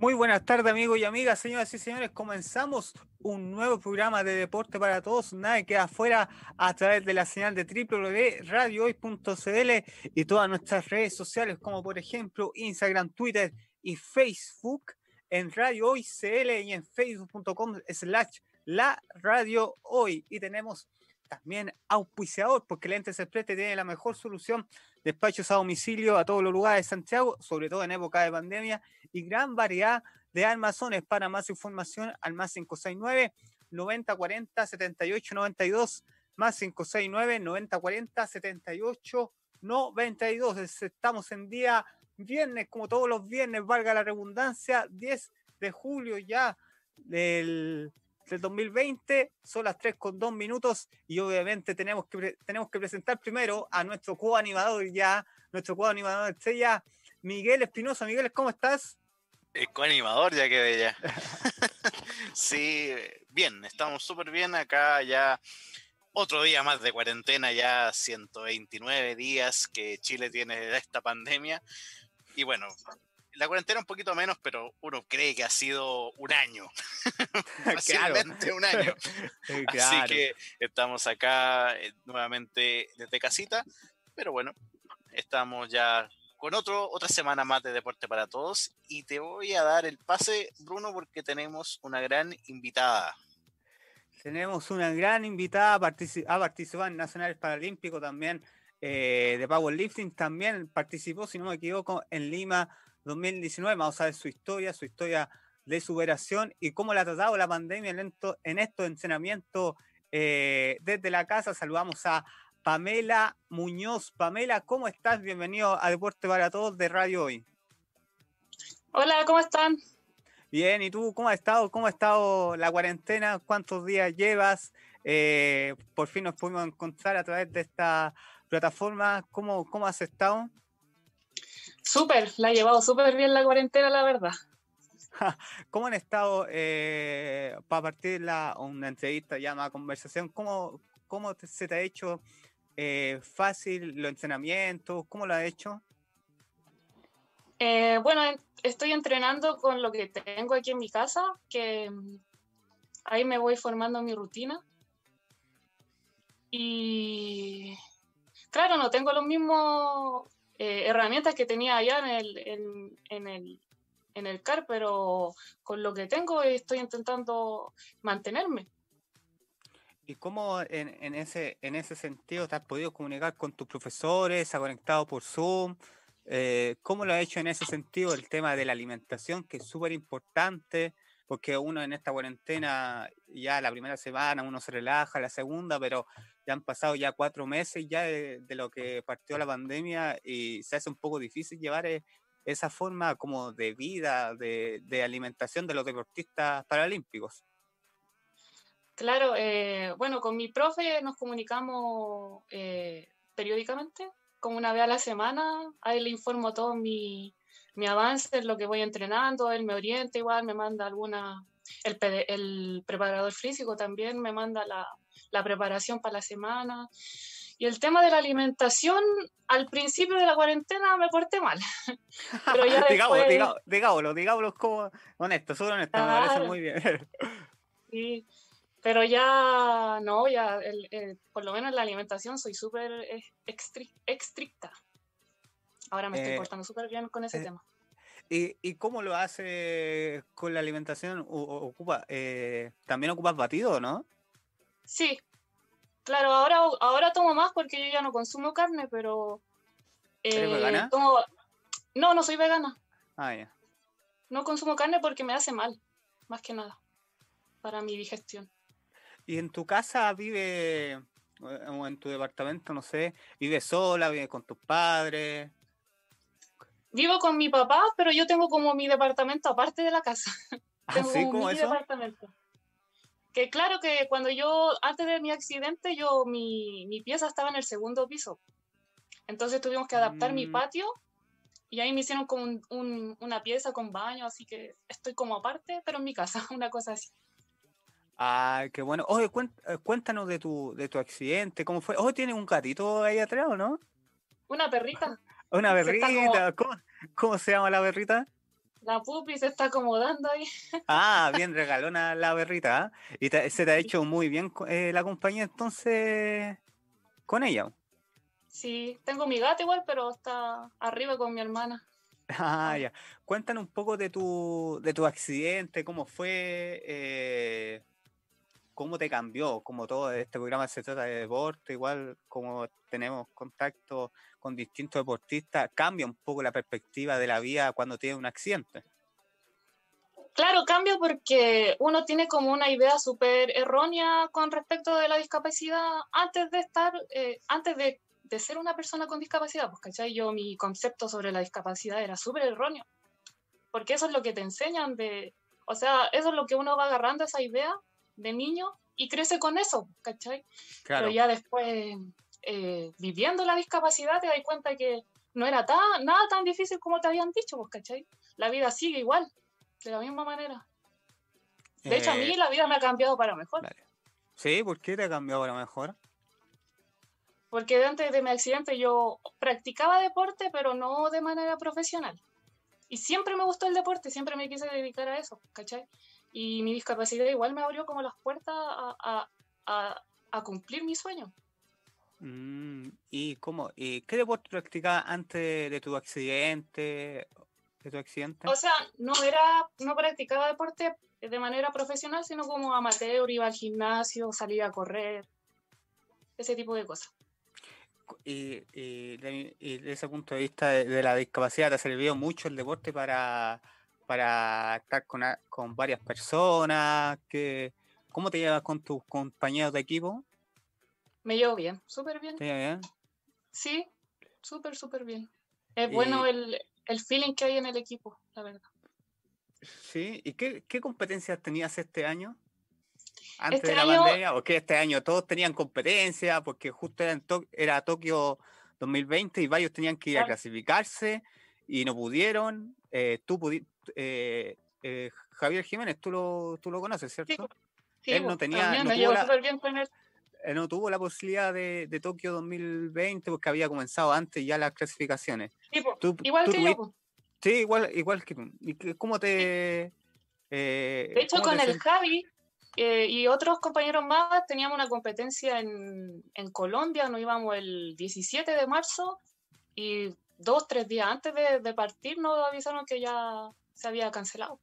Muy buenas tardes amigos y amigas, señoras y señores. Comenzamos un nuevo programa de deporte para todos. Nada queda afuera a través de la señal de www.radiohoy.cl y todas nuestras redes sociales como por ejemplo Instagram, Twitter y Facebook en Radio Hoy CL y en facebook.com slash la radio hoy. Y tenemos también auspiciador porque Lentes Express tiene la mejor solución despachos a domicilio a todos los lugares de Santiago, sobre todo en época de pandemia y gran variedad de armazones. Para más información, al más 569 9040 78 92, más 569 9040 78 92. Estamos en día viernes, como todos los viernes, valga la redundancia, 10 de julio ya del, del 2020, son las 3 con 2 minutos y obviamente tenemos que, tenemos que presentar primero a nuestro co-animador ya, nuestro co-animador estrella, Miguel Espinosa. Miguel, ¿cómo estás? El coanimador ya quedé ya. sí, bien, estamos súper bien acá ya. Otro día más de cuarentena, ya 129 días que Chile tiene esta pandemia. Y bueno, la cuarentena un poquito menos, pero uno cree que ha sido un año. Fácilmente un año. Así que estamos acá eh, nuevamente desde casita. Pero bueno, estamos ya con otro, otra semana más de Deporte para Todos y te voy a dar el pase, Bruno, porque tenemos una gran invitada. Tenemos una gran invitada, a participar en Nacionales Paralímpicos también, eh, de Powerlifting, también participó, si no me equivoco, en Lima 2019. Vamos a ver su historia, su historia de superación y cómo la ha tratado la pandemia en, en estos entrenamientos eh, desde la casa. Saludamos a Pamela Muñoz. Pamela, ¿cómo estás? Bienvenido a Deporte para Todos de Radio Hoy. Hola, ¿cómo están? Bien, ¿y tú cómo has estado? ¿Cómo ha estado la cuarentena? ¿Cuántos días llevas? Eh, por fin nos pudimos encontrar a través de esta plataforma. ¿Cómo, cómo has estado? Súper, la he llevado súper bien la cuarentena, la verdad. ¿Cómo han estado, eh, para partir la, una entrevista, llamada conversación, cómo, cómo se te ha hecho eh, fácil los entrenamientos? ¿Cómo lo has hecho? Eh, bueno, estoy entrenando con lo que tengo aquí en mi casa, que mm, ahí me voy formando mi rutina. Y claro, no tengo los mismos eh, herramientas que tenía allá en el, en, el, en el CAR, pero con lo que tengo estoy intentando mantenerme. ¿Y cómo en, en, ese, en ese sentido te has podido comunicar con tus profesores? ¿Ha conectado por Zoom? Eh, ¿Cómo lo ha hecho en ese sentido el tema de la alimentación, que es súper importante? Porque uno en esta cuarentena, ya la primera semana uno se relaja, la segunda, pero ya han pasado ya cuatro meses ya de, lo que partió la pandemia y se hace un poco difícil llevar eh, esa forma como de vida, de, de alimentación de los deportistas paralímpicos. Claro, eh, bueno, con mi profe nos comunicamos eh, periódicamente, como una vez a la semana. A él le informo todo mi, mi avance, lo que voy entrenando, él me orienta igual, me manda alguna, el, el preparador físico también me manda la, la preparación para la semana. Y el tema de la alimentación, al principio de la cuarentena me porté mal. Pero ya después... digámoslo, digámoslo, como honesto, solo honesto, me parece muy bien. sí, pero ya, no, ya, por lo menos la alimentación soy súper estricta. Ahora me estoy eh, portando súper bien con ese eh, tema. ¿y, ¿y, cómo lo hace con la alimentación? ocupa, eh, ¿También ocupas batido, no? Sí, claro, ahora, ahora tomo más porque yo ya no consumo carne, pero... ¿Eres vegana? No, no soy vegana. Ah, ya. No consumo carne porque me hace mal, más que nada, para mi digestión. ¿Y en tu casa vive, eh, o en tu departamento, no sé, vive sola, vive con tus padres? Vivo con mi papá, pero yo tengo como mi departamento aparte de la casa. ¿Ah, tengo sí? ¿Cómo mi eso? departamento. Que claro que cuando yo, antes de mi accidente, yo, mi, mi pieza estaba en el segundo piso. Entonces tuvimos que adaptar mi mm. patio y ahí me hicieron como un, una pieza con baño, así que estoy como aparte, pero en mi casa, una cosa así. Ah, qué bueno. Oye, eh, cuéntanos de tu, de tu accidente, ¿cómo fue? Oh, tiene un gatito ahí atrás, no? Una perrita. Una perrita. ¿Cómo, se llama la perrita? La pupi se está acomodando ahí. Ah, bien regalona la berrita. ¿ah? Y se te ha hecho muy bien eh, la compañía entonces con ella. Sí, tengo mi gato igual, pero está arriba con mi hermana. Ah, ya. Cuéntanos un poco de tu, de tu accidente, cómo fue, eh, cómo te cambió, como todo este programa se trata de deporte, igual como tenemos contacto con distintos deportistas, cambia un poco la perspectiva de la vida cuando tiene un accidente. Claro, cambia porque uno tiene como una idea súper errónea con respecto de la discapacidad antes de estar, eh, antes de, de, ser una persona con discapacidad, pues, ¿cachai? Yo mi concepto sobre la discapacidad era súper erróneo, porque eso es lo que te enseñan de, o sea, eso es lo que uno va agarrando esa idea de niño y crece con eso, ¿cachai? Claro. Pero ya después eh, viviendo la discapacidad te das cuenta que no era tan, nada tan difícil como te habían dicho, pues, ¿cachai? La vida sigue igual, de la misma manera. De hecho, a mí eh, la vida me ha cambiado para mejor. Sí, ¿por qué te ha cambiado para mejor? Porque antes de mi accidente yo practicaba deporte, pero no de manera profesional. Y siempre me gustó el deporte, siempre me quise dedicar a eso, ¿cachai? Y mi discapacidad igual me abrió como las puertas a, a, a cumplir mi sueño. Mm, ¿Y cómo? ¿Y qué deporte practicabas antes de tu accidente? De tu accidente? O sea, no era, no practicaba deporte de manera profesional, sino como amateur, iba al gimnasio, salía a correr, ese tipo de cosas. Y, y, de, ese punto de vista de, la discapacidad, ¿te ha servido mucho el deporte para, para estar con, con varias personas? Que, ¿Cómo te llevas con tus compañeros de equipo? Me llevo bien, súper bien. bien? Sí, súper, súper bien. Es bueno el, el, feeling que hay en el equipo, la verdad. Sí, ¿y qué, qué competencias tenías este año? Antes este de la pandemia, o que este año todos tenían competencia, porque justo era, era Tokio 2020 y varios tenían que ir a clasificarse y no pudieron. Eh, tú pudiste, eh, eh, Javier Jiménez, tú lo, tú lo conoces, ¿cierto? Sí, él no tenía. No me llevo súper bien con él. Eh, no tuvo la posibilidad de, de, Tokio 2020 porque había comenzado antes ya las clasificaciones. igual que yo. Sí, igual, igual que tú. ¿Y cómo te...? Eh, de hecho, con el Javi eh, y otros compañeros más teníamos una competencia en, en, Colombia, nos íbamos el 17 de marzo y dos, tres días antes de, de partir nos avisaron que ya se había cancelado.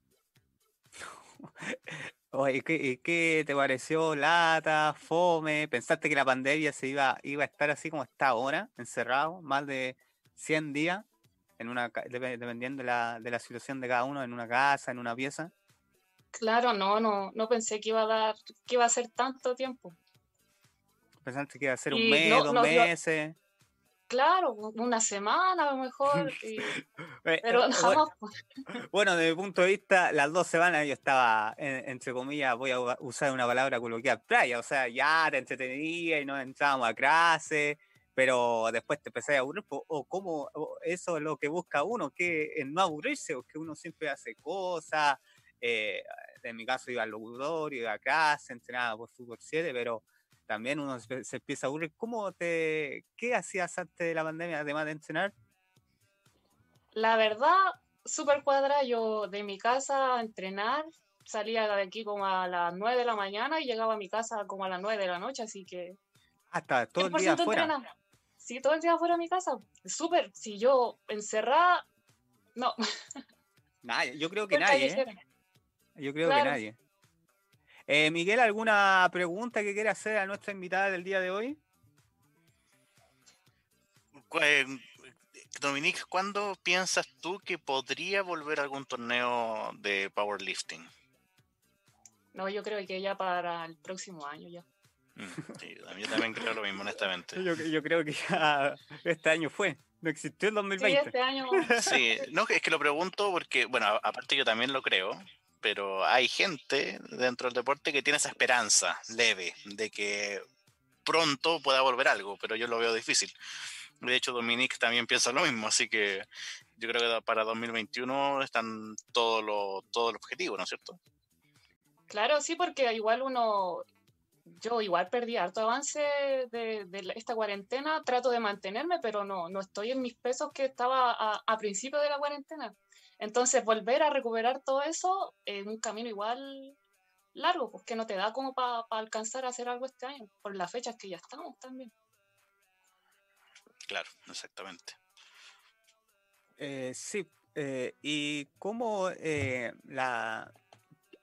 Oye, ¿qué, ¿qué, te pareció lata, fome? ¿Pensaste que la pandemia se iba, iba a estar así como está ahora, encerrado, más de 100 días, en una, dependiendo de la, de la situación de cada uno, en una casa, en una pieza? Claro, no, no, no pensé que iba a dar, que iba a ser tanto tiempo. ¿Pensaste que iba a ser un mes, dos meses? Claro, una semana a lo mejor, eh, pero jamás. Pues. Bueno, desde mi punto de vista, las dos semanas yo estaba, entre comillas, voy a usar una palabra coloquial, playa, o sea, ya te entretenía y nos entrábamos a clase, pero después te empecé a aburrir, o cómo eso es lo que busca uno, que no aburrirse, o que uno siempre hace cosas, eh, en mi caso iba al locutorio, iba a clase, entrenaba por fútbol 7, pero también uno se, empieza a aburrir. ¿Cómo te, qué hacías antes de la pandemia, además de entrenar? La verdad, súper cuadra. Yo de mi casa a entrenar, salía de aquí como a las 9 de la mañana y llegaba a mi casa como a las 9 de la noche, así que... Hasta todo el día afuera. Sí, todo el día afuera de mi casa. Súper. Si yo encerrada, no. Nadie, yo creo que nadie. ¿eh? Yo creo que nadie. Eh, Miguel, ¿alguna pregunta que quiera hacer a nuestra invitada del día de hoy? Eh, Dominique, ¿cuándo piensas tú que podría volver algún torneo de powerlifting? No, yo creo que ya para el próximo año ya. Mm, yo también creo lo mismo, honestamente. Yo, creo que ya este año fue. No existió el 2020. Sí, este año. Sí, no, es que lo pregunto porque, bueno, aparte yo también lo creo, pero hay gente dentro del deporte que tiene esa esperanza leve de que pronto pueda volver algo, pero yo lo veo difícil. De hecho, Dominique también piensa lo mismo, así que yo creo que para 2021 están todos los todo el objetivo, ¿no es cierto? Claro, sí, porque igual uno, yo igual perdí harto avance de, esta cuarentena, trato de mantenerme, pero no, no estoy en mis pesos que estaba a principio de la cuarentena. Entonces, volver a recuperar todo eso es un camino igual largo, porque pues, no te da como para alcanzar a hacer algo este año, por las fechas que ya estamos también. Claro, exactamente. Eh, sí, eh, y cómo eh, la...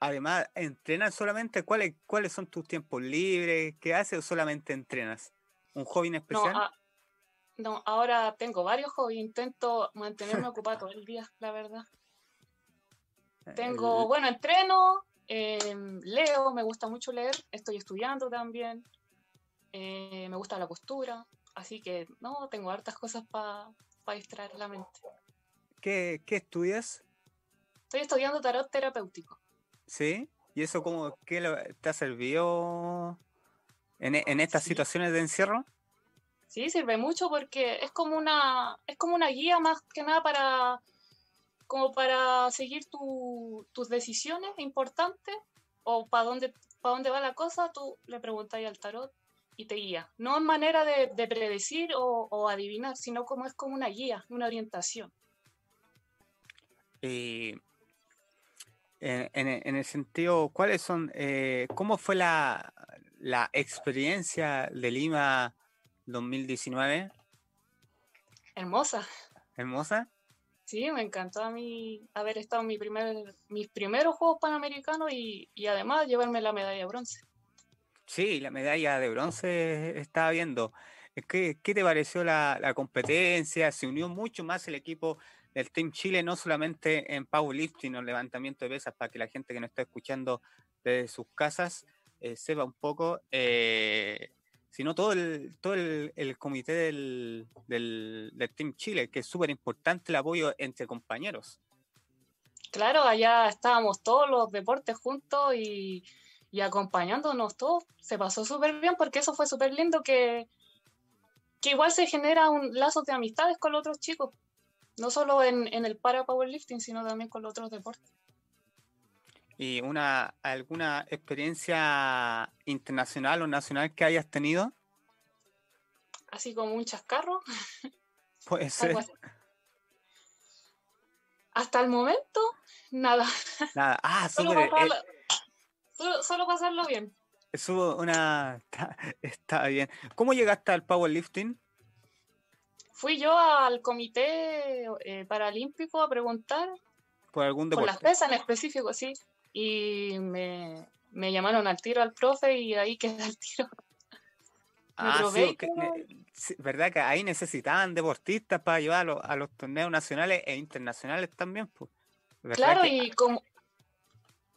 Además, ¿entrenas solamente? ¿Cuáles, ¿Cuáles son tus tiempos libres? ¿Qué haces o solamente entrenas? ¿Un hobby en especial? No, no, ahora tengo varios hobbies. Intento mantenerme ocupado todo el día, la verdad. Tengo, bueno, entreno, em, leo, me gusta mucho leer, estoy estudiando también, eh, me gusta la costura, así que no, tengo hartas cosas para distraer la mente. ¿Qué, ¿Qué, estudias? Estoy estudiando tarot terapéutico. ¿Sí? ¿Y eso cómo qué te ha servido en, en estas situaciones de encierro? Sí, sirve mucho porque es como una, es como una guía más que nada para, como para seguir tus decisiones importantes o para dónde, para dónde va la cosa, tú le preguntas al tarot y te guía. No en manera de, predecir o, adivinar, sino como es como una guía, una orientación. Y en, el sentido, ¿cuáles son, eh, cómo fue la, la experiencia de Lima 2019? Hermosa. ¿Hermosa? Sí, me encantó a mí haber estado en mi primer, mis primeros Juegos Panamericanos y, además llevarme la medalla de bronce. Sí, la medalla de bronce estaba viendo. ¿Qué, qué te pareció la, la, competencia? Se unió mucho más el equipo del Team Chile, no solamente en powerlifting o levantamiento de pesas, para que la gente que nos está escuchando desde sus casas eh, sepa un poco. Eh, sino todo el, todo el, comité del, del, Team Chile, que es súper importante el apoyo entre compañeros. Claro, allá estábamos todos los deportes juntos y, acompañándonos todos. Se pasó súper bien porque eso fue súper lindo que, que igual se genera un lazo de amistades con los otros chicos, no solo en, en el para powerlifting, sino también con los otros deportes y una alguna experiencia internacional o nacional que hayas tenido? Así como un chascarro. Puede ser. Hasta el momento, nada. Nada. Ah, solo, pasarlo, solo, pasarlo bien. Eso una está, bien. ¿Cómo llegaste al powerlifting? Fui yo al comité eh, paralímpico a preguntar por algún deporte. Por las pesas en específico, sí y me, llamaron al tiro al profe y ahí queda el tiro. Ah, sí, verdad que ahí necesitaban deportistas para llevar a los, torneos nacionales e internacionales también. Pues. Claro, y como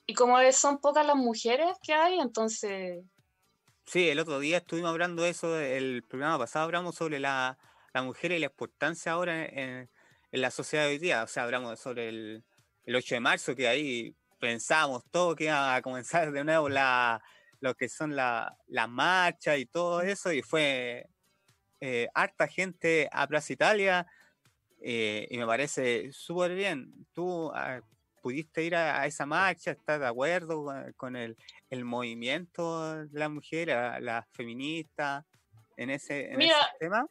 y como son pocas las mujeres que hay, entonces... Sí, el otro día estuvimos hablando de eso, el programa pasado hablamos sobre la, la mujer y la importancia ahora en, la sociedad de hoy día. O sea, hablamos sobre el, el 8 de marzo, que ahí pensábamos todo que iba a comenzar de nuevo la, lo que son las la marchas y todo eso, y fue eh, harta gente a Plaza Italia, eh, y me parece súper bien. ¿Tú ah, pudiste ir a, esa marcha? ¿Estás de acuerdo con el, el movimiento de la mujer, la, feminista, en ese, en ese tema?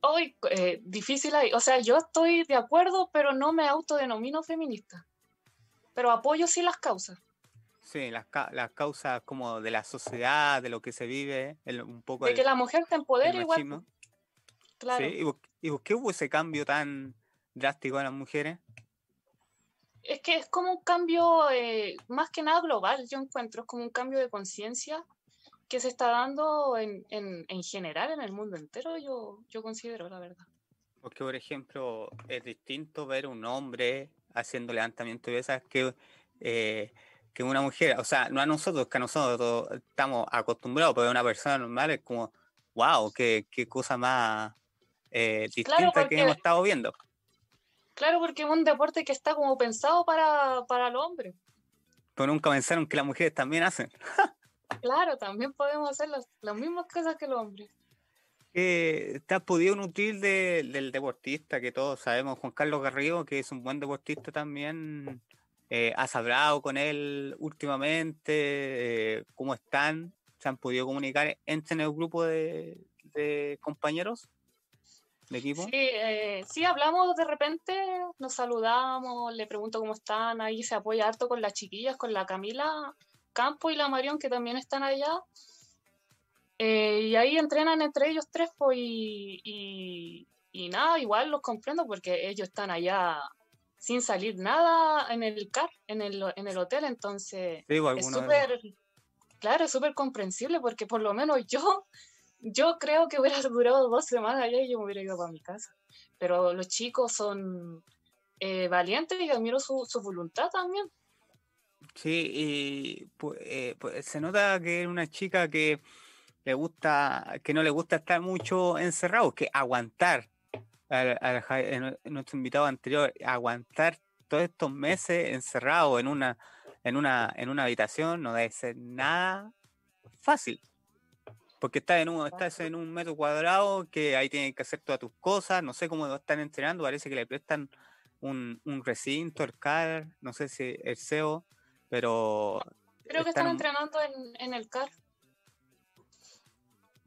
Hoy, eh, difícil ahí. O sea, yo estoy de acuerdo, pero no me autodenomino feminista pero apoyo sí las causas. Sí, las, las causas como de la sociedad, de lo que se vive, un poco... De que la mujer te empodere igual. Claro. ¿Y, por, qué hubo ese cambio tan drástico en las mujeres? Es que es como un cambio eh, más que nada global, yo encuentro, es como un cambio de conciencia que se está dando en, en, en, general en el mundo entero, yo, yo considero, la verdad. Porque, por ejemplo, es distinto ver un hombre haciendo levantamiento de pesas que, eh, que una mujer. O sea, no a nosotros, que a nosotros estamos acostumbrados, pero una persona normal es como, wow, qué, qué cosa más eh, distinta que hemos estado viendo. Claro, porque es un deporte que está como pensado para, para el hombre. Pero nunca pensaron que las mujeres también hacen. claro, también podemos hacer las, las mismas cosas que los hombres te has podido nutrir del deportista que todos sabemos, Juan Carlos Garrido, que es un buen deportista también. Eh, ¿Has hablado con él últimamente? Eh, ¿Cómo están? ¿Se han podido comunicar entre el grupo de, compañeros? de equipo? Sí, eh, sí, hablamos de repente, nos saludamos, le pregunto cómo están, ahí se apoya harto con las chiquillas, con la Camila Campo y la Marión que también están allá. Eh, y ahí entrenan entre ellos tres, pues, y, y, nada, igual los comprendo porque ellos están allá sin salir nada en el car, en el, en el hotel, entonces es súper, claro, es súper comprensible porque por lo menos yo, yo creo que hubiera durado dos semanas allá y yo me hubiera ido para mi casa. Pero los chicos son eh, valientes y admiro su, su voluntad también. Sí, y pues, eh, pues, se nota que es una chica que le gusta, que no le gusta estar mucho encerrado, que aguantar, al, nuestro invitado anterior, aguantar todos estos meses encerrado en una, en una, en una habitación no debe ser nada fácil. Porque estás en un, estás en un metro cuadrado que ahí tienes que hacer todas tus cosas, no sé cómo están entrenando, parece que le prestan un, un recinto, el CAR, no sé si el CEO, pero... Creo que están, entrenando en, en el CAR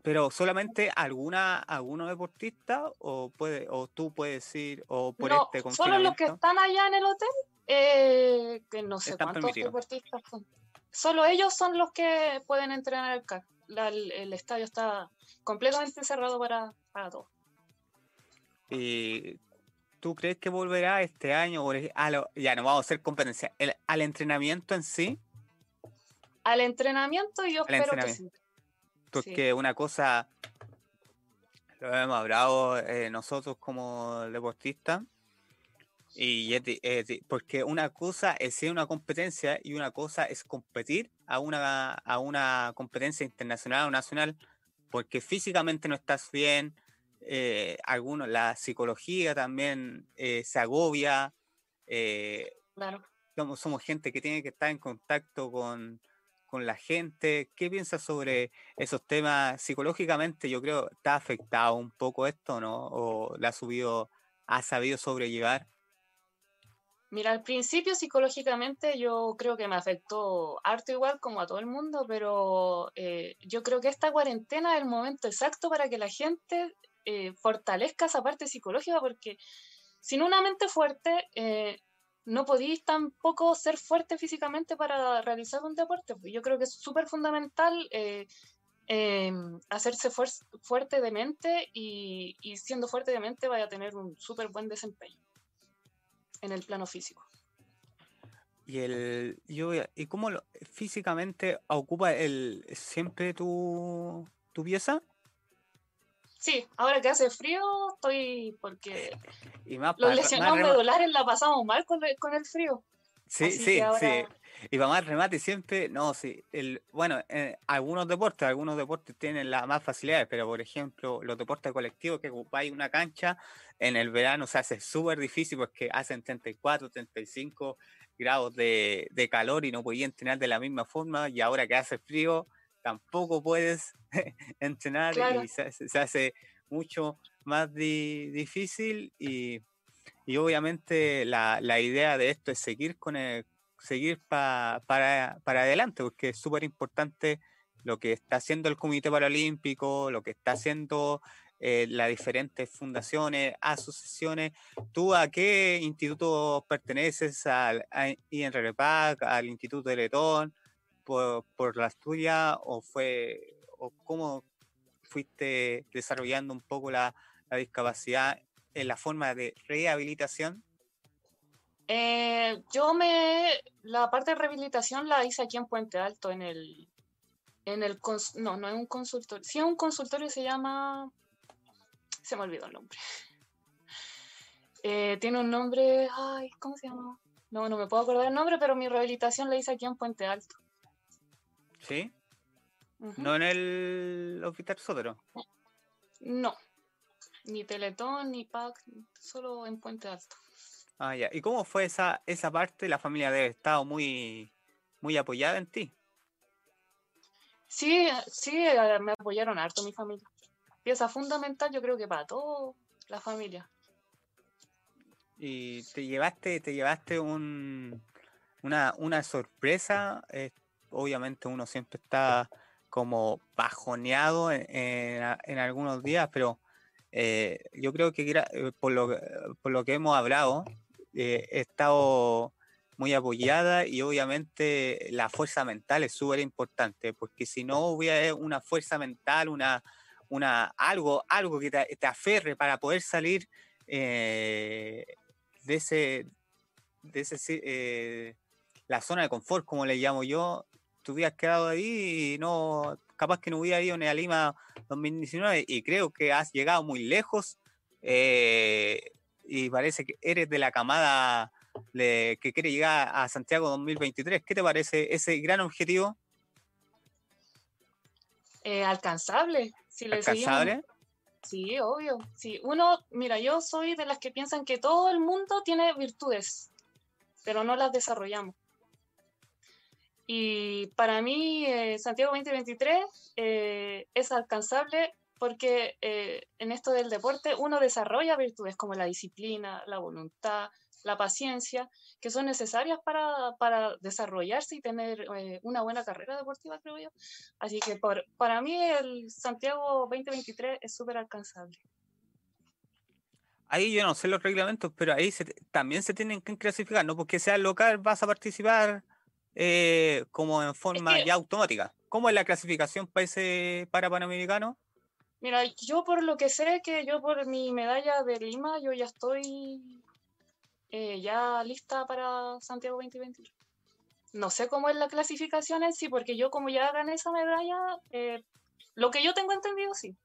pero solamente alguna algunos deportistas o puede o tú puedes ir o por no, este solo los que están allá en el hotel eh, que no sé cuántos deportistas son. Solo ellos son los que pueden entrenar el CAC el, estadio está completamente cerrado para, para todos. Y tú crees que volverá este año ya no vamos a hacer competencia al entrenamiento en sí. Al entrenamiento yo espero que sí porque una cosa, lo hemos hablado eh, nosotros como deportistas, y porque una cosa es ser una competencia y una cosa es competir a una, a una competencia internacional o nacional, porque físicamente no estás bien, eh, algunos, la psicología también eh, se agobia. claro. Somos, somos gente que tiene que estar en contacto con, con la gente? ¿Qué piensas sobre esos temas psicológicamente? Yo creo, ¿está afectado un poco esto, no? ¿O la ha subido, ha sabido sobrellevar? Mira, al principio psicológicamente yo creo que me afectó harto igual como a todo el mundo, pero eh, yo creo que esta cuarentena es el momento exacto para que la gente eh, fortalezca esa parte psicológica, porque sin una mente fuerte eh, no podéis tampoco ser fuerte físicamente para realizar un deporte. Yo creo que es súper fundamental eh, em, hacerse fuerte de mente y, siendo fuerte de mente vaya a tener un súper buen desempeño en el plano físico. Y el yo y cómo físicamente ocupa el siempre tu, tu pieza? Sí, ahora que hace frío estoy porque los lesionados medulares la pasamos mal con, el frío. Sí, sí, sí. Y para más remate siempre, no, sí. El, bueno, eh, algunos deportes, algunos deportes tienen las más facilidades, pero por ejemplo, los deportes colectivos que ocupáis una cancha, en el verano se hace súper difícil porque hacen 34, 35 grados de, de calor y no podían entrenar de la misma forma. Y ahora que hace frío, tampoco puedes entrenar y se, hace mucho más difícil y, obviamente la, idea de esto es seguir con el, seguir para, para adelante porque es súper importante lo que está haciendo el Comité Paralímpico, lo que está haciendo eh, las diferentes fundaciones, asociaciones. ¿Tú a qué instituto perteneces? ¿Al INRPAC, al Instituto de Letón? Por, por las o fue o cómo fuiste desarrollando un poco la, discapacidad en la forma de rehabilitación? Eh, yo me la parte de rehabilitación la hice aquí en Puente Alto en el en el no no es un consultorio sí es un consultorio se llama se me olvidó el nombre. Eh, tiene un nombre ay cómo se llama no no me puedo acordar el nombre pero mi rehabilitación la hice aquí en Puente Alto ¿Sí? ¿No en el Hospital Sotero? No. Ni Teletón, ni PAC, solo en Puente Alto. Ah, ya. ¿Y cómo fue esa, esa parte? La familia debe estado muy, muy apoyada en ti. Sí, sí, me apoyaron harto mi familia. Pieza fundamental, yo creo que para toda la familia. ¿Y te llevaste, te llevaste un, una, una sorpresa? Eh, obviamente uno siempre está como bajoneado en, algunos días, pero eh, yo creo que eh, por lo, por lo que hemos hablado, he estado muy apoyada y obviamente la fuerza mental es súper importante, porque si no hubiera una fuerza mental, una, una, algo, algo que te, aferre para poder salir de ese, de ese la zona de confort, como le llamo yo, tú hubieras quedado ahí y no, capaz que no hubiera ido ni a Lima 2019 y creo que has llegado muy lejos eh, y parece que eres de la camada que quiere llegar a Santiago 2023. ¿Qué te parece ese gran objetivo? Eh, alcanzable. Si ¿Alcanzable? sí, obvio. Sí, uno, mira, yo soy de las que piensan que todo el mundo tiene virtudes, pero no las desarrollamos. Y para mí, eh, Santiago 2023 eh, es alcanzable porque eh, en esto del deporte uno desarrolla virtudes como la disciplina, la voluntad, la paciencia, que son necesarias para, para desarrollarse y tener una buena carrera deportiva, creo yo. Así que por, para mí el Santiago 2023 es súper alcanzable. Ahí yo no sé los reglamentos, pero ahí también se tienen que clasificar, no porque sea local vas a participar eh, como en forma ya automática. ¿Cómo es la clasificación para ese para Panamericano? Mira, yo por lo que sé que yo por mi medalla de Lima, yo ya estoy eh, ya lista para Santiago 2021. No sé cómo es la clasificación en sí, porque yo como ya gané esa medalla, eh, lo que yo tengo entendido sí,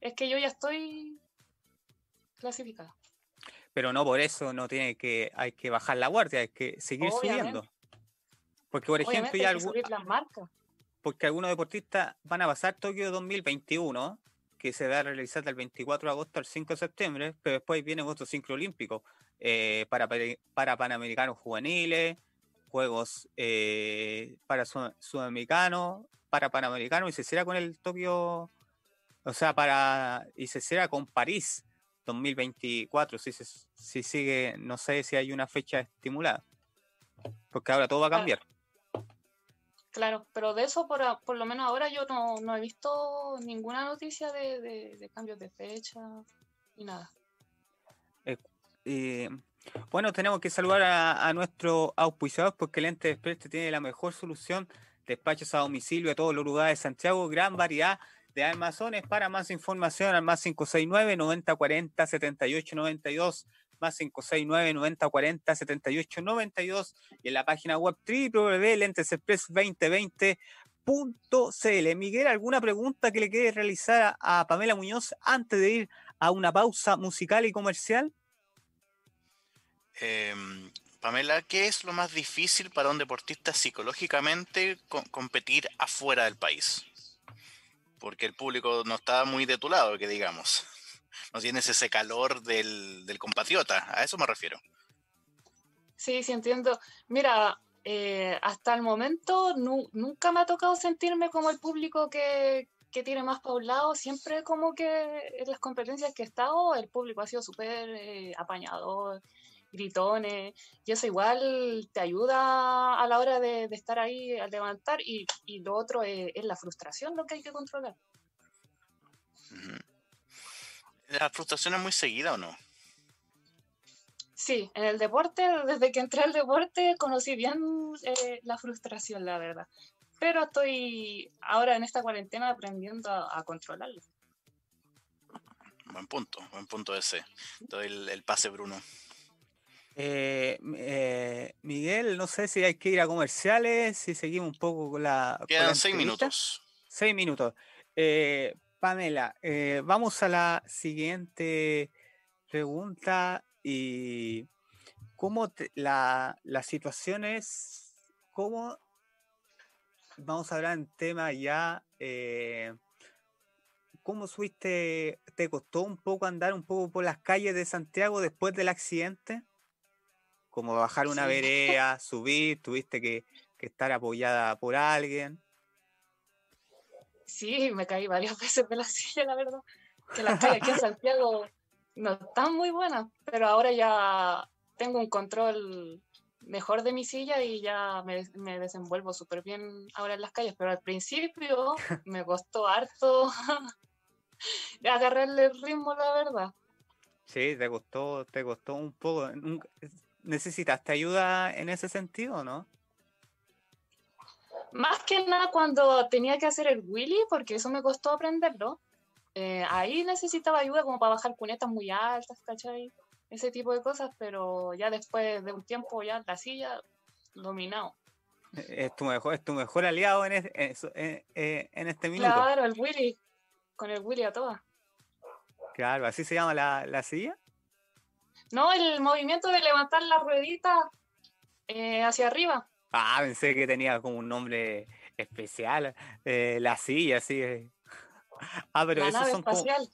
es que yo ya estoy clasificada. Pero no por eso no tiene que, hay que bajar la guardia, hay que seguir subiendo. Porque, por ejemplo, ya porque algunos deportistas van a pasar Tokio 2021, que se va a realizar del 24 de agosto al 5 de septiembre, pero después vienen otros ciclos olímpicos eh, para, para Panamericanos juveniles, Juegos eh, para Sudamericanos, para Panamericanos, y se será con el Tokio, o sea, para y se será con París 2024, si, si sigue, no sé si hay una fecha estimulada, porque ahora todo va a cambiar. Claro, pero de eso por, por lo menos ahora yo no, he visto ninguna noticia de, cambios de fecha ni nada. Eh, bueno, tenemos que saludar a, nuestro auspiciador porque el ente de Express tiene la mejor solución, despachos a domicilio a todos los lugares de Santiago, gran variedad de almazones. Para más información al más 569 9040 7892 más 569 90 40 78 92 y en la página web www.lentesexpress2020.cl. Miguel, ¿alguna pregunta que le quede realizar a Pamela Muñoz antes de ir a una pausa musical y comercial? Em, Pamela, ¿qué es lo más difícil para un deportista psicológicamente competir afuera del país? Porque el público no está muy de tu lado, que digamos no tienes ese calor del, compatriota, a eso me refiero. Sí, sí, entiendo. Mira, eh, hasta el momento nunca me ha tocado sentirme como el público que, tiene más poblado. Siempre como que en las competencias que he estado, el público ha sido súper eh, apañador, gritones, y eso igual te ayuda a la hora de, estar ahí al levantar, y, lo otro es, la frustración lo que hay que controlar. ¿La frustración es muy seguida o no? Sí, en el deporte, desde que entré al deporte, conocí bien eh, la frustración, la verdad. Pero estoy ahora en esta cuarentena aprendiendo a, controlarlo. Buen punto, buen punto ese. Doy el, pase, Bruno. Eh, eh, Miguel, no sé si hay que ir a comerciales, si seguimos un poco con la. Quedan seis minutos. Seis minutos. Eh, Pamela, eh, vamos a la siguiente pregunta y cómo la, la situación es, cómo vamos a hablar en tema ya, eh, ¿cómo subiste, te costó un poco andar un poco por las calles de Santiago después del accidente? Como bajar una vereda, subir, tuviste que, que estar apoyada por alguien. Sí, me caí varias veces de la silla, la verdad. Que las calles aquí en Santiago no están muy buenas, pero ahora ya tengo un control mejor de mi silla y ya me, me desenvuelvo súper bien ahora en las calles, pero al principio me costó harto agarrarle el ritmo, la verdad. Sí, te costó, te costó un poco. ¿Necesitaste ayuda en ese sentido, no? Más que nada cuando tenía que hacer el Willy, porque eso me costó aprenderlo. Eh, ahí necesitaba ayuda como para bajar cunetas muy altas, ¿cachai? Ese tipo de cosas, pero ya después de un tiempo ya la silla dominado. Es tu mejor, es tu mejor aliado en, en, en, este minuto. Claro, el Willy, con el Willy a todas. Claro, ¿así se llama la, la silla? No, el movimiento de levantar la ruedita eh, hacia arriba. Ah, pensé que tenía como un nombre especial, eh, la silla, sí. Eh. Ah, pero la esos nave son espacial.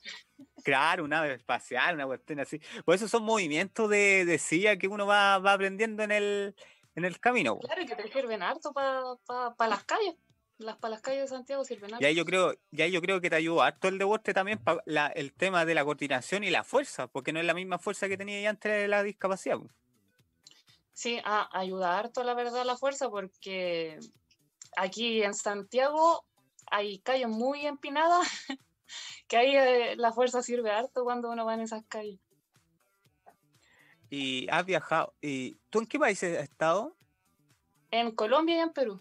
Claro, una nave espacial, una cuestión así. Pues esos son movimientos de, de silla que uno va, va aprendiendo en el, en el camino. Claro, y que te sirven harto para las calles. Las para las calles de Santiago sirven harto. Ya yo creo, ya yo creo que te ayudó harto el deporte también para el tema de la coordinación y la fuerza, porque no es la misma fuerza que tenía ya antes de la discapacidad. Sí, a, ayuda harto la verdad la fuerza, porque aquí en Santiago hay calles muy empinadas, que ahí eh, la fuerza sirve harto cuando uno va en esas calles. ¿Y has viajado? ¿Y tú en qué países has estado? En Colombia y en Perú.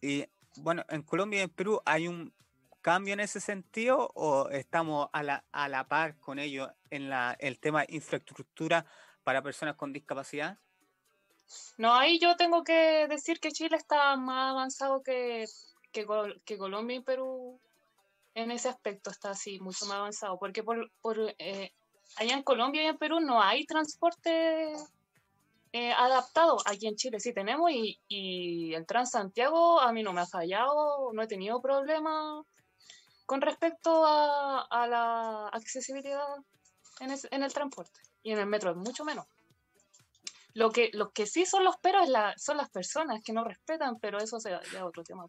Y bueno, en Colombia y en Perú hay un cambio en ese sentido o estamos a la, a la par con ellos en la, el tema infraestructura para personas con discapacidad? No, ahí yo tengo que decir que Chile está más avanzado que, que, Colombia y Perú en ese aspecto está así, mucho más avanzado, porque por, por eh, allá en Colombia y en Perú no hay transporte eh, adaptado. Aquí en Chile sí tenemos y, y el Transantiago a mí no me ha fallado, no he tenido problemas con respecto a, a la accesibilidad en, en, el transporte. Y en el metro es mucho menos. Lo que, lo que sí son los peros la, son las personas que no respetan, pero eso es ya otro tema.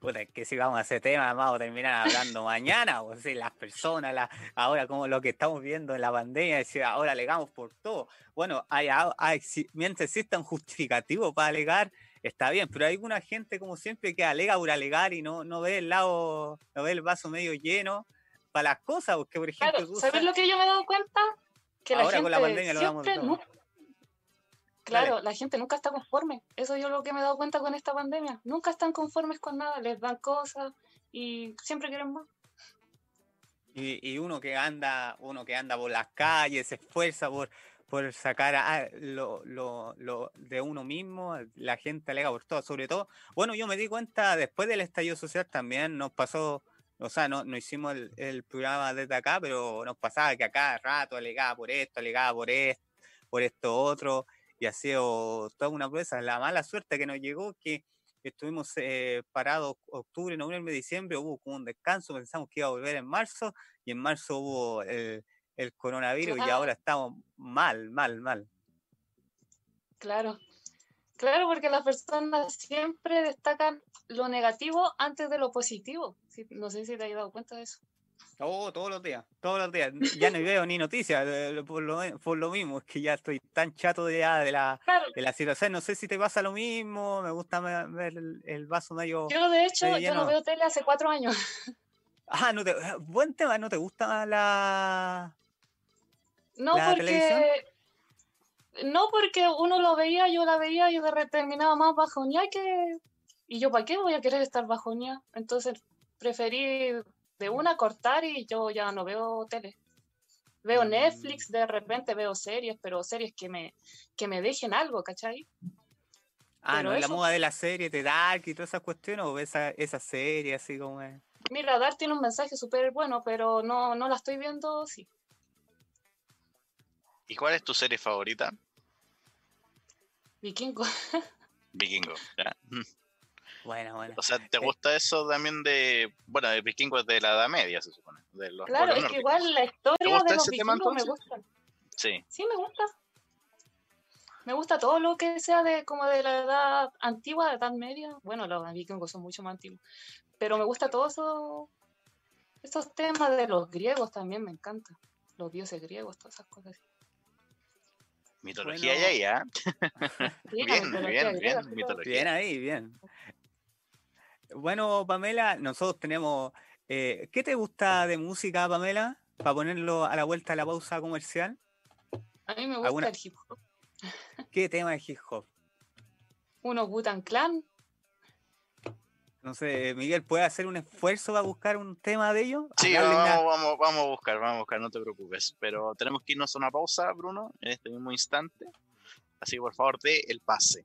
Puta, que si vamos a ese tema, vamos a terminar hablando mañana, o sea, las personas, la, ahora como lo que estamos viendo en la pandemia, decir, ahora alegamos por todo. Bueno, hay, hay, mientras exista un justificativo para alegar, está bien, pero hay alguna gente, como siempre, que alega por alegar y no, no ve el lado, no ve el vaso medio lleno para las cosas, porque por ejemplo... ¿Sabes lo que yo me he dado cuenta? Que ahora la gente con la pandemia lo damos todo. Claro, la gente nunca está conforme. Eso yo lo que me he dado cuenta con esta pandemia. Nunca están conformes con nada, les dan cosas y siempre quieren más. Y, y uno que anda, uno que anda por las calles, se esfuerza por, por sacar a, lo, lo, lo, de uno mismo, la gente alega por todo, sobre todo. Bueno, yo me di cuenta después del estallido social también nos pasó, o sea, no, no hicimos el, el programa desde acá, pero nos pasaba que a cada rato alegaba por esto, alegaba por esto, por esto otro, y ha sido toda una prueba. La mala suerte que nos llegó que estuvimos eh, parados octubre, noviembre, diciembre, hubo como un descanso, pensamos que iba a volver en marzo y en marzo hubo el, el coronavirus y ahora estamos mal, mal, mal. Claro, claro, porque las personas siempre destacan lo negativo antes de lo positivo. No sé si te has dado cuenta de eso. Oh, todos los días, todos los días. Ya no veo ni noticias por lo, por lo mismo, es que ya estoy tan chato de, ya de, la, de la situación. No sé si te pasa lo mismo, me gusta ver el, vaso medio. Yo, de hecho, yo no veo tele hace cuatro años. Ah, no te, buen tema, ¿no te gusta la. No, porque. No, porque uno lo veía, yo la veía y de terminaba más bajonía que. Y yo, ¿para qué voy a querer estar bajonía? Entonces preferí de una cortar y yo ya no veo tele. Veo mm. Netflix, de repente veo series, pero series que me, que me dejen algo, ¿cachai? Ah, no, la moda de la serie, de Dark y todas esas cuestiones, o esa, esa serie así como es. Mira, Dark tiene un mensaje súper bueno, pero no, no la estoy viendo, sí. ¿Y cuál es tu serie favorita? Vikingo. Vikingo, ya. Bueno, bueno. O sea, ¿te gusta eso también de, bueno, de vikingos de la Edad Media, se supone? De los claro, es que igual la historia de los vikingos me gusta. Sí. Sí, me gusta. Me gusta todo lo que sea de como de la edad antigua, de edad media. Bueno, los vikingos son mucho más antiguos. Pero me gusta todo eso, esos temas de los griegos también me encanta. Los dioses griegos, todas esas cosas. Mitología ya, ya. bien, bien, bien, Bien ahí, bien. Bueno, Pamela, nosotros tenemos Eh, ¿Qué te gusta de música, Pamela? Para ponerlo a la vuelta a la pausa comercial. A mí me gusta el hip hop. ¿Qué tema de hip hop? Uno Butan Clan. No sé, Miguel, ¿puede hacer un esfuerzo para buscar un tema de ellos? Sí, vamos, vamos, a buscar, vamos a buscar, no te preocupes. Pero tenemos que irnos a una pausa, Bruno, en este mismo instante. Así que por favor, dé el pase.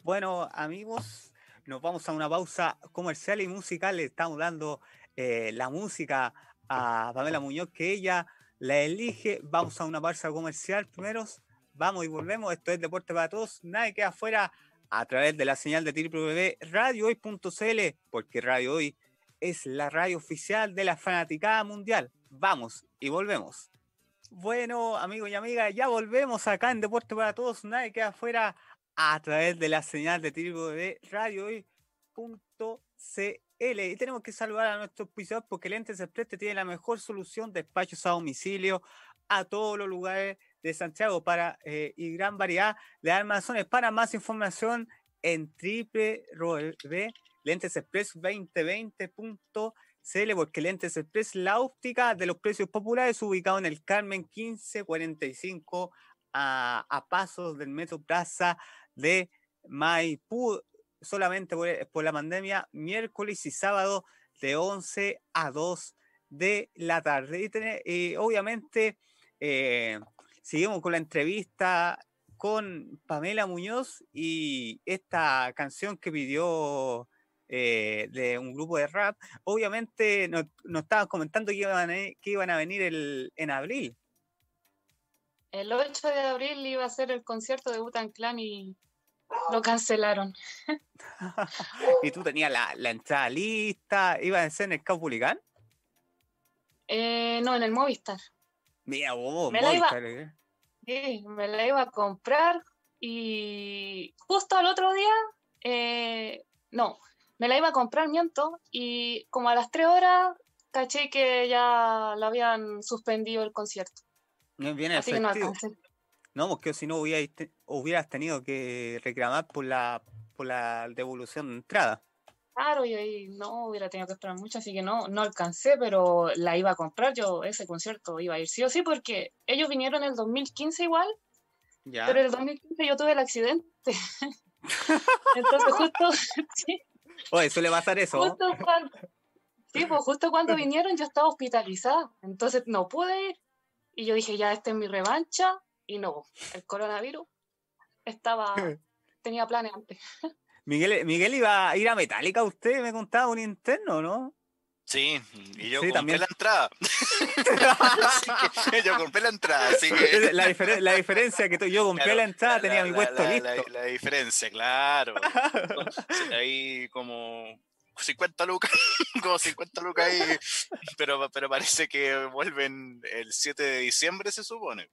Bueno, amigos, nos vamos a una pausa comercial y musical. Le estamos dando eh, la música a Pamela Muñoz, que ella la elige. Vamos a una pausa comercial primeros. Vamos y volvemos. Esto es Deporte para Todos. Nadie queda afuera a través de la señal de www.radiohoy.cl, porque Radio Hoy es la radio oficial de la fanaticada mundial. Vamos y volvemos. Bueno, amigos y amigas, ya volvemos acá en Deporte para Todos. Nadie queda afuera a través de la señal de www.radiohoy.cl y tenemos que saludar a nuestros auspiciadores porque Lentes Express tiene la mejor solución de despachos a domicilio a todos los lugares de Santiago para eh, y gran variedad de armazones. Para más información en www.lentesexpress2020.cl porque Lentes Express, la óptica de los precios populares, ubicado en el Carmen 1545 a, a pasos del Metro Plaza de Maipú solamente por, la pandemia, miércoles y sábado de 11 a 2 de la tarde. Y, obviamente eh, seguimos con la entrevista con Pamela Muñoz y esta canción que pidió eh, de un grupo de rap. Obviamente nos, nos estaban comentando que iban a, que iban a venir el, en abril. El 8 de abril iba a ser el concierto de Butan Clan y lo cancelaron. ¿Y tú tenías la, entrada lista? ¿Ibas a ser en el Caupulicán? Eh, no, en el Movistar. Mira, vos, me Movistar. La iba, eh. sí, me la iba a comprar y justo al otro día, eh, no, me la iba a comprar, miento, y como a las tres horas caché que ya la habían suspendido el concierto. Bien Así que no no, porque si no hubieras, tenido que reclamar por la, por la devolución de entrada. Claro, y ahí no hubiera tenido que esperar mucho, así que no, no alcancé, pero la iba a comprar. Yo ese concierto iba a ir sí o sí, porque ellos vinieron en el 2015 igual, ¿Ya? pero en el 2015 yo tuve el accidente. Entonces justo... sí. Oye, suele pasar eso. Justo cuando, sí, pues justo cuando vinieron yo estaba hospitalizada, entonces no pude ir. Y yo dije, ya, esta es mi revancha, y no, el coronavirus estaba, tenía planes antes. Miguel, Miguel iba a ir a Metallica, usted me contaba un interno, ¿no? Sí, y yo compré la entrada. yo compré la entrada, así que... La, la diferencia que yo compré la entrada, tenía mi puesto listo. La, diferencia, claro. ahí como 50 lucas, como 50 lucas ahí, pero, pero parece que vuelven el 7 de diciembre, se supone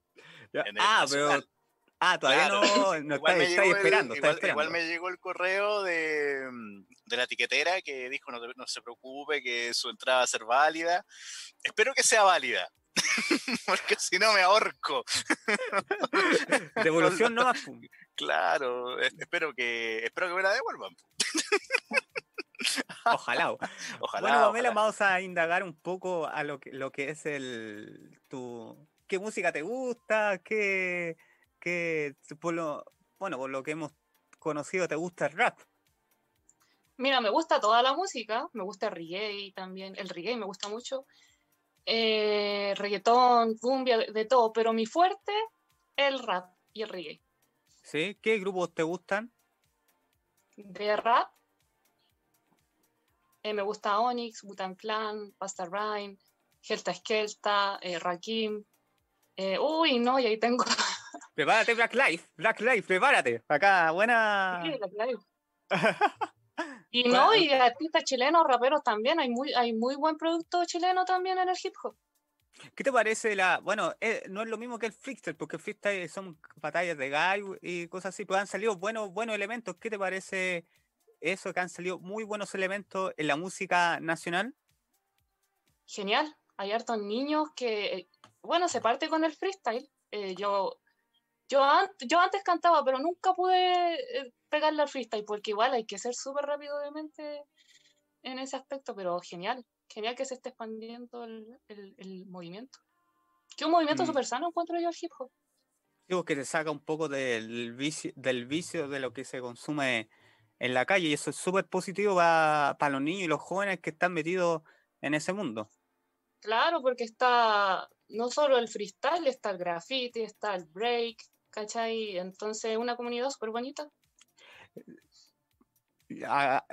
ah, pero. Ah, todavía no, no está, esperando, igual, me llegó el correo de, de la etiquetera que dijo no, no, se preocupe, que su entrada va a ser válida. Espero que sea válida, porque si no me ahorco. Devolución no más. Claro, espero que, espero que me la devuelvan. Ojalá. Ojalá. Bueno, vamos a indagar un poco a lo que, lo que es el tu qué música te gusta, qué, qué por lo, bueno, por lo que hemos conocido, te gusta el rap. Mira, me gusta toda la música, me gusta el reggae también, el reggae me gusta mucho, eh, reggaetón, cumbia, de, todo, pero mi fuerte es el rap y el reggae. ¿Sí? ¿Qué grupos te gustan? De rap, eh, me gusta Onyx, Butan Clan, Basta Rhyme, Gelta Skelta, eh, Rakim, eh, uy, no, y ahí tengo. Prepárate, Black Life, Black Life, prepárate. Acá, buena. Sí, Black Life. y no, y artistas chilenos, raperos también. Hay muy, hay muy buen producto chileno también en el hip hop. ¿Qué te parece la.? Bueno, eh, no es lo mismo que el freestyle, porque el freestyle son batallas de gallo y cosas así, pero han salido buenos, buenos elementos. ¿Qué te parece eso? Que han salido muy buenos elementos en la música nacional. Genial. Hay hartos niños que bueno, se parte con el freestyle. Eh, yo, yo, yo antes cantaba, pero nunca pude eh, pegarle al freestyle, porque igual hay que ser súper rápido de mente en ese aspecto, pero genial, genial que se esté expandiendo el, el, movimiento. Que un movimiento mm. súper sano encuentro yo el hip hop. Digo que te saca un poco del vicio, del vicio de lo que se consume en la calle y eso es súper positivo para, para los niños y los jóvenes que están metidos en ese mundo. Claro, porque está no solo el freestyle, está el graffiti, está el break, ¿cachai? Entonces, una comunidad súper bonita.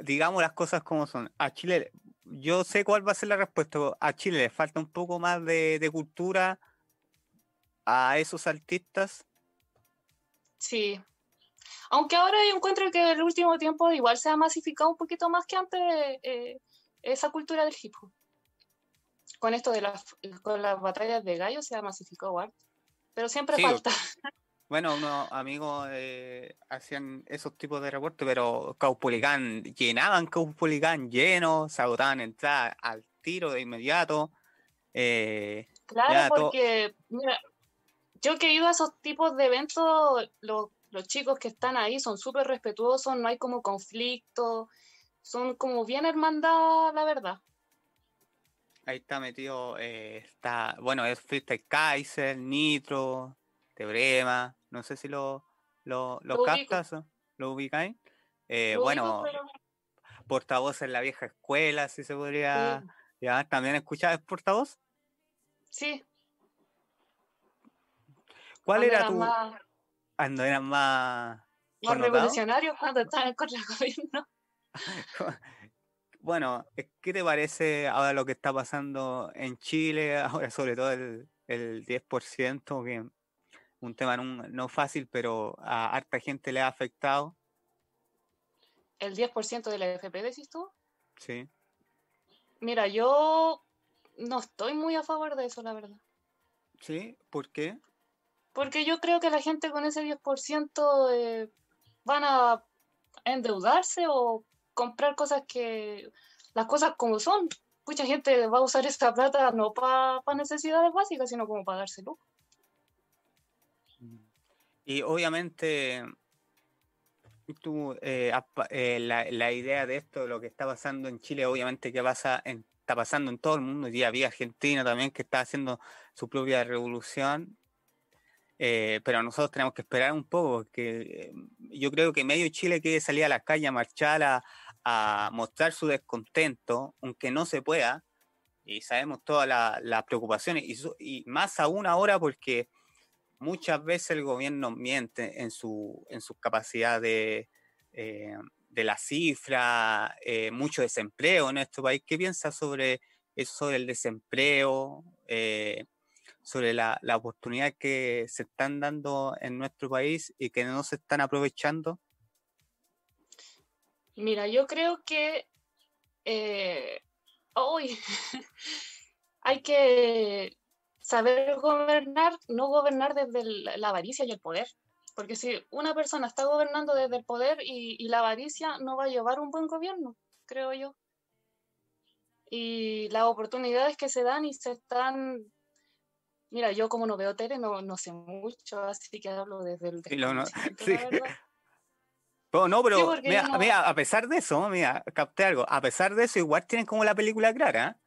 digamos las cosas como son. A Chile, yo sé cuál va a ser la respuesta. A Chile le falta un poco más de, de cultura a esos artistas. Sí. Aunque ahora yo encuentro que en el último tiempo igual se ha masificado un poquito más que antes eh, esa cultura del hip hop. Con esto de las, con las batallas de gallos se ha masificado harto. Pero siempre falta. Bueno, unos amigos eh, hacían esos tipos de reportes, pero Caupolicán llenaban Caupolicán lleno, se agotaban entradas al tiro de inmediato. Eh, claro, porque mira, yo que he ido a esos tipos de eventos, los, los chicos que están ahí son súper respetuosos, no hay como conflicto, son como bien hermandad, la verdad. Ahí está metido, eh, está, bueno, es Freestyle Kaiser, Nitro, Tebrema, no sé si lo, lo, lo, captas, lo ubicáis. Eh, bueno, portavoz en la vieja escuela, si se podría llamar. ¿También escuchabas portavoz? Sí. ¿Cuál era tu. Cuando eran más. Más revolucionarios, cuando estaban contra el gobierno. bueno, ¿qué te parece ahora lo que está pasando en Chile? Ahora, sobre todo el, 10%, que un tema no, fácil, pero a harta gente le ha afectado. ¿El 10% de la FP decís tú? Sí. Mira, yo no estoy muy a favor de eso, la verdad. ¿Sí? ¿Por qué? Porque yo creo que la gente con ese 10% eh, van a endeudarse o comprar cosas que, las cosas como son. Mucha gente va a usar esta plata no para necesidades básicas, sino como para darse. Y obviamente, tú, eh, eh, la, idea de esto, lo que está pasando en Chile, obviamente que pasa está pasando en todo el mundo. Y había Argentina también que está haciendo su propia revolución. Eh, pero nosotros tenemos que esperar un poco, porque yo creo que medio Chile quiere salir a la calle a marchar, a, a mostrar su descontento, aunque no se pueda, y sabemos todas las preocupaciones, y, más aún ahora porque muchas veces el gobierno miente en su, en su capacidad de, eh, de la cifra, eh, mucho desempleo en nuestro país. ¿Qué piensas sobre eso, sobre el desempleo, eh, sobre la, la oportunidad que se están dando en nuestro país y que no se están aprovechando? Mira, yo creo que eh, hoy hay que saber gobernar, no gobernar desde la avaricia y el poder. Porque si una persona está gobernando desde el poder y, la avaricia, no va a llevar un buen gobierno, creo yo. Y las oportunidades que se dan y se están... Mira, yo como no veo tele, no, no sé mucho, así que hablo desde el... Sí, no, pero mira, a pesar de eso, mira, capté algo. A pesar de eso, igual tienen como la película clara.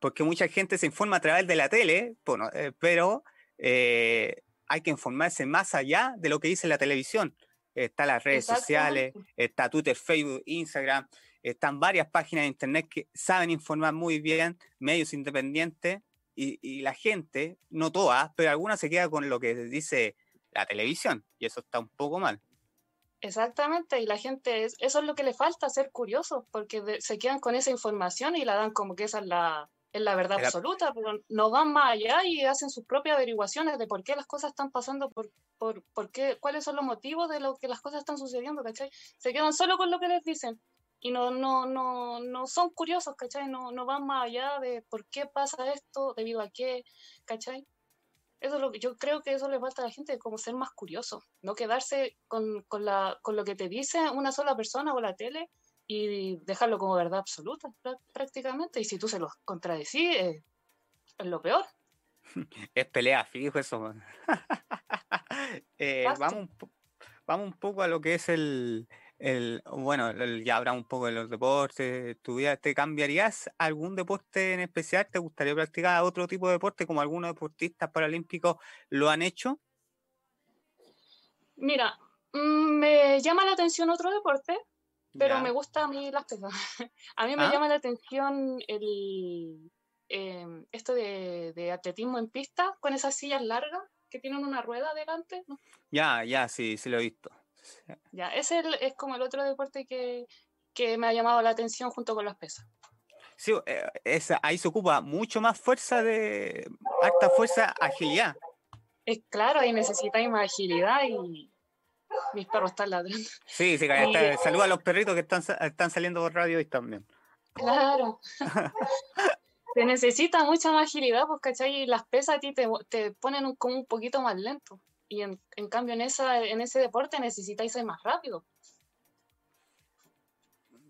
Porque mucha gente se informa a través de la tele, bueno, eh, pero eh, hay que informarse más allá de lo que dice la televisión. Están las redes sociales, está Twitter, Facebook, Instagram, están varias páginas de internet que saben informar muy bien, medios independientes, y, y la gente, no todas, pero algunas se queda con lo que dice la televisión, y eso está un poco mal. Exactamente, y la gente, eso es lo que le falta, ser curioso, porque se quedan con esa información y la dan como que esa es la, es la verdad absoluta, pero no van más allá y hacen sus propias averiguaciones de por qué las cosas están pasando, por, por, por qué, cuáles son los motivos de lo que las cosas están sucediendo, ¿cachai? Se quedan solo con lo que les dicen y no, no, no, no son curiosos, ¿cachai? No, no van más allá de por qué pasa esto, debido a qué, ¿cachai? Eso es lo que yo creo que eso le falta a la gente, como ser más curioso, no quedarse con, con, la, con lo que te dice una sola persona o la tele y dejarlo como verdad absoluta prácticamente. Y si tú se lo contradecís, es lo peor. Es pelea fijo eso. eh, vamos, vamos un poco a lo que es el, el, bueno, ya habrá un poco de los deportes, tu vida, ¿te cambiarías algún deporte en especial? ¿Te gustaría practicar otro tipo de deporte como algunos deportistas paralímpicos lo han hecho? Mira, mm, me llama la atención otro deporte, pero me gusta a mí las pesas. a mí me ¿Ah? llama la atención el, em, esto de, atletismo en pista con esas sillas largas que tienen una rueda delante. Ya, ya, sí, sí lo he visto. Ya, ese es, como el otro deporte que, me ha llamado la atención junto con las pesas. Sí, eh, ahí se ocupa mucho más fuerza de alta fuerza, agilidad. Es claro, ahí necesitáis más agilidad y mis perros están ladrando. Sí, sí, saluda a los perritos que están, están saliendo por radio y también. Claro. se necesita mucha más agilidad, pues, ¿cachai? Y las pesas a ti te, te ponen como un poquito más lento. Y en, cambio en, esa, en ese deporte necesitáis ser más rápido.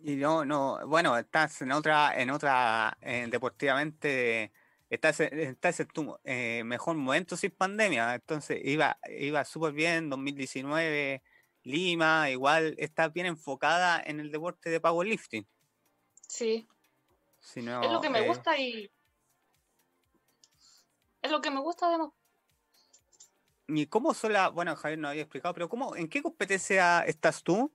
Y no, no, bueno, estás en otra, en otra, deportivamente, estás, estás en tu eh, mejor momento sin pandemia, entonces iba, iba súper bien, 2019, Lima, igual estás bien enfocada en el deporte de powerlifting. Sí. es lo que me eh, gusta y es lo que me gusta además. ¿Y cómo son las, bueno, Javier no había explicado, pero cómo, ¿en qué competencia estás tú?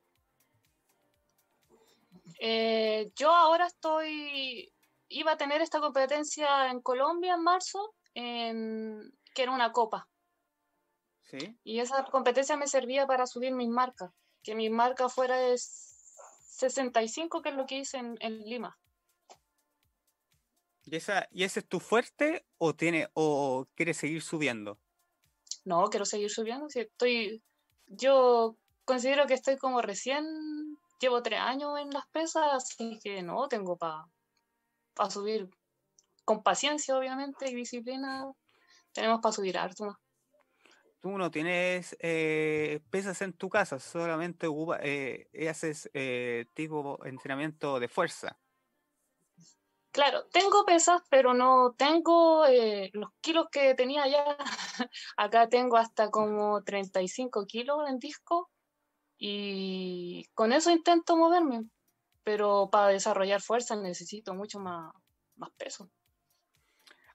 Eh, yo ahora estoy, iba a tener esta competencia en Colombia en marzo, en, que era una copa. ¿Sí? Y esa competencia me servía para subir mis marcas, que mi marca fuera de 65, que es lo que hice en, Lima. ¿Y, esa, ¿Y ese es tu fuerte o, tiene, o quieres seguir subiendo? No, quiero seguir subiendo. Si estoy, yo considero que estoy como recién, llevo tres años en las pesas, así que no, tengo para pa subir con paciencia, obviamente, y disciplina, tenemos para subir harto más. Tú no tienes eh, pesas en tu casa, solamente eh, haces eh, tipo entrenamiento de fuerza. Claro, tengo pesas, pero no tengo eh, los kilos que tenía ya. Acá tengo hasta como 35 kilos en disco y con eso intento moverme, pero para desarrollar fuerza necesito mucho más, más peso.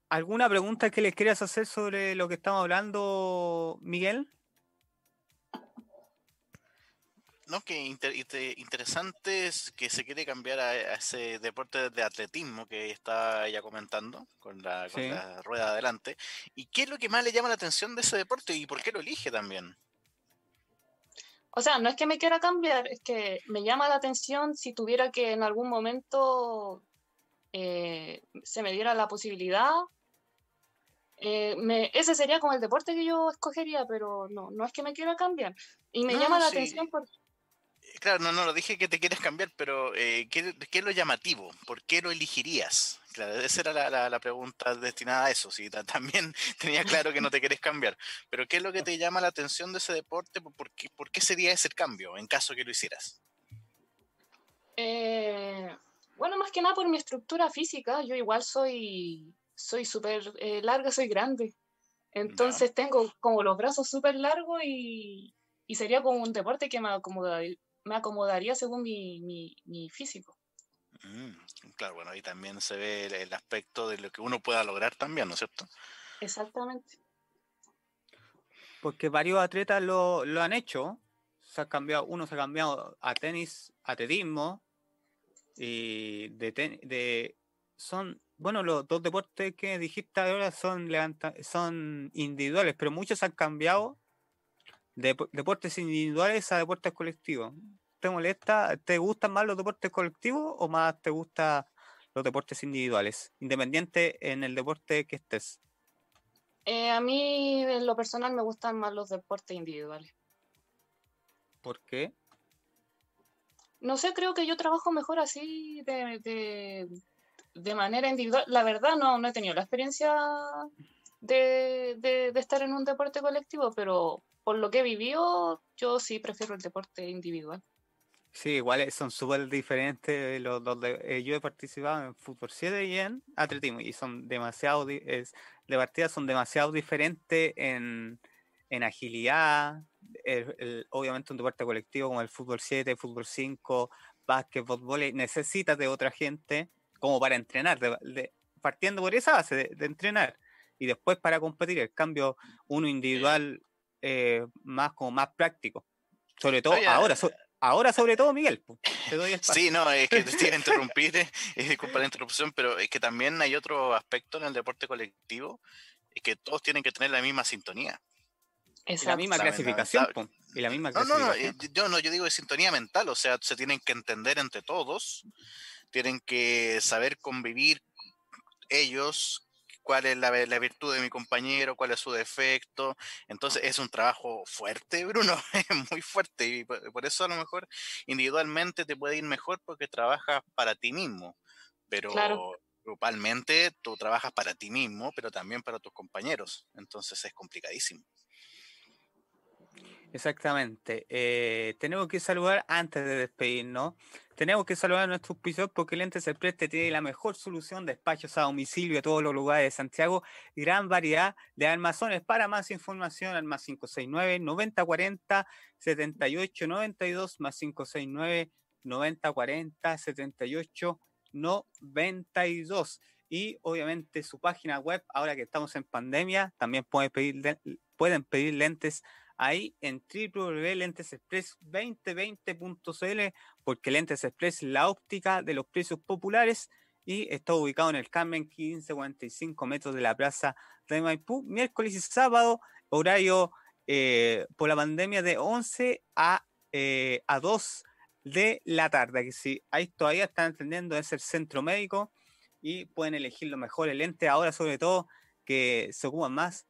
¿Alguna pregunta que les quieras hacer sobre lo que estamos hablando, Miguel? No, que interesante es que se quiere cambiar a, ese deporte de atletismo que está ya comentando, con, la, rueda adelante. ¿Y qué es lo que más le llama la atención de ese deporte y por qué lo elige también? O sea, no es que me quiera cambiar, es que me llama la atención si tuviera que en algún momento eh, se me diera la posibilidad. Eh, ese sería como el deporte que yo escogería, pero no, no es que me quiera cambiar. Y me llama la atención porque Claro, no, no, lo dije que te quieres cambiar, pero eh, ¿qué, es lo llamativo? ¿Por qué lo elegirías? Claro, esa era la, pregunta destinada a eso. Sí, también tenía claro que no te quieres cambiar, pero ¿qué es lo que te llama la atención de ese deporte? ¿Por qué, por qué sería ese cambio en caso que lo hicieras? Eh, bueno, más que nada por mi estructura física. Yo igual soy soy súper eh, larga, soy grande. Entonces tengo como los brazos súper largos y, y sería como un deporte que me acomoda, me acomodaría según mi, físico. Mm, claro, bueno, ahí también se ve el, aspecto de lo que uno pueda lograr también, ¿no es cierto? Exactamente. Porque varios atletas lo, han hecho. Se ha cambiado, uno se ha cambiado a tenis, atletismo y de, de son bueno los dos deportes que dijiste ahora son son individuales, pero muchos han cambiado de deportes individuales a deportes colectivos. ¿Te molesta? ¿Te gustan más los deportes colectivos o más te gustan los deportes individuales, independiente en el deporte que estés? Eh, a mí, en lo personal, me gustan más los deportes individuales. ¿Por qué? No sé, creo que yo trabajo mejor así de, de, manera individual. La verdad, no, no he tenido la experiencia de, de, estar en un deporte colectivo, pero por lo que he vivido, yo sí prefiero el deporte individual. Sí, igual son súper diferentes los dos. Eh, yo he participado en fútbol 7 y en atletismo y son demasiado, es, de partida son demasiado diferentes en, agilidad, obviamente un deporte colectivo como el fútbol 7, fútbol 5, básquetbol, volei, necesitas de otra gente como para entrenar, partiendo por esa base de, entrenar y después para competir. El cambio, uno individual eh, más como más práctico. Sobre todo ahora, ahora sobre todo, Miguel. Te doy sí, no, es que te estoy a interrumpir, es disculpa la interrupción, pero es que también hay otro aspecto en el deporte colectivo, es que todos tienen que tener la misma sintonía. Es la misma clasificación. Y la misma clasificación. No, no, eh, yo no, yo digo de sintonía mental, o sea, se tienen que entender entre todos, tienen que saber convivir ellos, cuál es la, virtud de mi compañero, cuál es su defecto. Entonces es un trabajo fuerte, Bruno, es muy fuerte y por, eso a lo mejor individualmente te puede ir mejor porque trabajas para ti mismo, pero grupalmente tú trabajas para ti mismo, pero también para tus compañeros. Entonces es complicadísimo. Exactamente. Eh, tenemos que saludar antes de despedirnos. Tenemos que saludar a nuestros pisos porque Lentes Express te tiene la mejor solución de despachos a domicilio a todos los lugares de Santiago. Gran variedad de armazones. Para más información, al más 569 9040 7892 más 569 9040 78 92. Y obviamente su página web, ahora que estamos en pandemia, también pueden pedir, pueden pedir lentes ahí en www.lentesexpress2020.cl porque Lentes Express es la óptica de los precios populares y está ubicado en el Carmen 1545 metros de la plaza de Maipú, miércoles y sábado, horario eh, por la pandemia de 11 a, eh, a 2 de la tarde, que si ahí todavía están entendiendo es el centro médico y pueden elegir lo mejor el lente ahora sobre todo que se ocupan más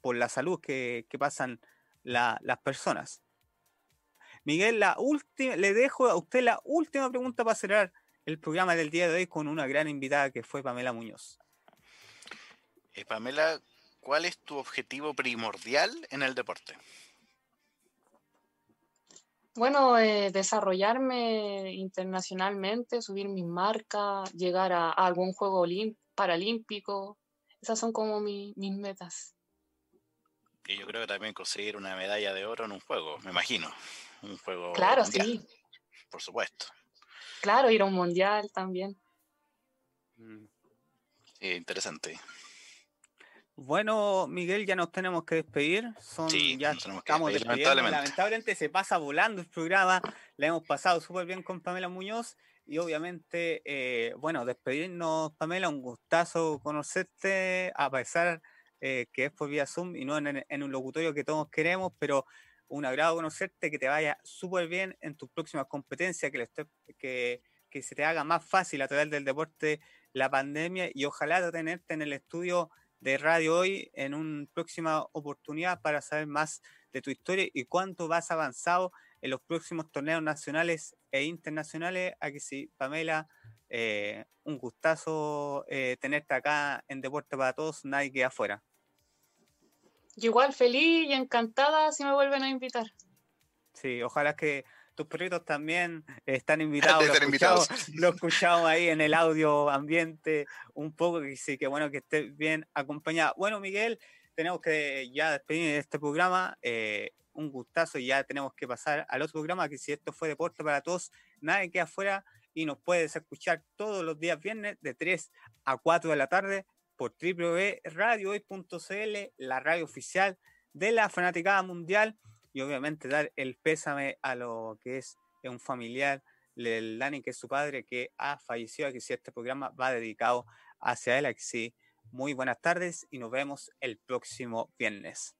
por la salud que, que pasan las personas. Miguel, la última, le dejo a usted la última pregunta para cerrar el programa del día de hoy con una gran invitada que fue Pamela Muñoz. Eh, Pamela, ¿cuál es tu objetivo primordial en el deporte? Bueno, eh, desarrollarme internacionalmente, subir mi marca, llegar a, algún juego paralímpico. Esas son como mis metas. Y yo creo que también conseguir una medalla de oro en un juego, me imagino. Un juego. Claro, sí. Por supuesto. Claro, ir a un mundial también. Mm. Sí, interesante. Bueno, Miguel, ya nos tenemos que despedir. Son, sí, ya estamos lamentablemente. lamentablemente se pasa volando el programa. Le hemos pasado súper bien con Pamela Muñoz. Y obviamente, eh, bueno, despedirnos, Pamela, un gustazo conocerte, a pesar eh, que es por vía Zoom y no en, un locutorio que todos queremos, pero un agrado conocerte, que te vaya súper bien en tus próximas competencias, que, que, que se te haga más fácil a través del deporte la pandemia y ojalá tenerte en el estudio de radio hoy en una próxima oportunidad para saber más de tu historia y cuánto vas avanzado en los próximos torneos nacionales e internacionales. Aquí sí, Pamela, eh, un gustazo eh, tenerte acá en Deporte para Todos, nadie queda afuera. igual feliz y encantada si me vuelven a invitar. Sí, ojalá que tus perritos también están invitados. Lo escuchamos, lo escuchamos ahí en el audio ambiente un poco, que sí, que bueno que estés bien acompañado. Bueno, Miguel, tenemos que ya despedir de este programa. Eh, un gustazo y ya tenemos que pasar al otro programa, que si esto fue Deporte para Todos, nadie queda afuera y nos puedes escuchar todos los días viernes de 3 a 4 de la tarde por www.radiohoy.cl, la radio oficial de la Fanaticada Mundial y obviamente dar el pésame a lo que es un familiar del Dani, que es su padre, que ha fallecido, que si este programa va dedicado hacia él, aquí sí. Muy buenas tardes y nos vemos el próximo viernes.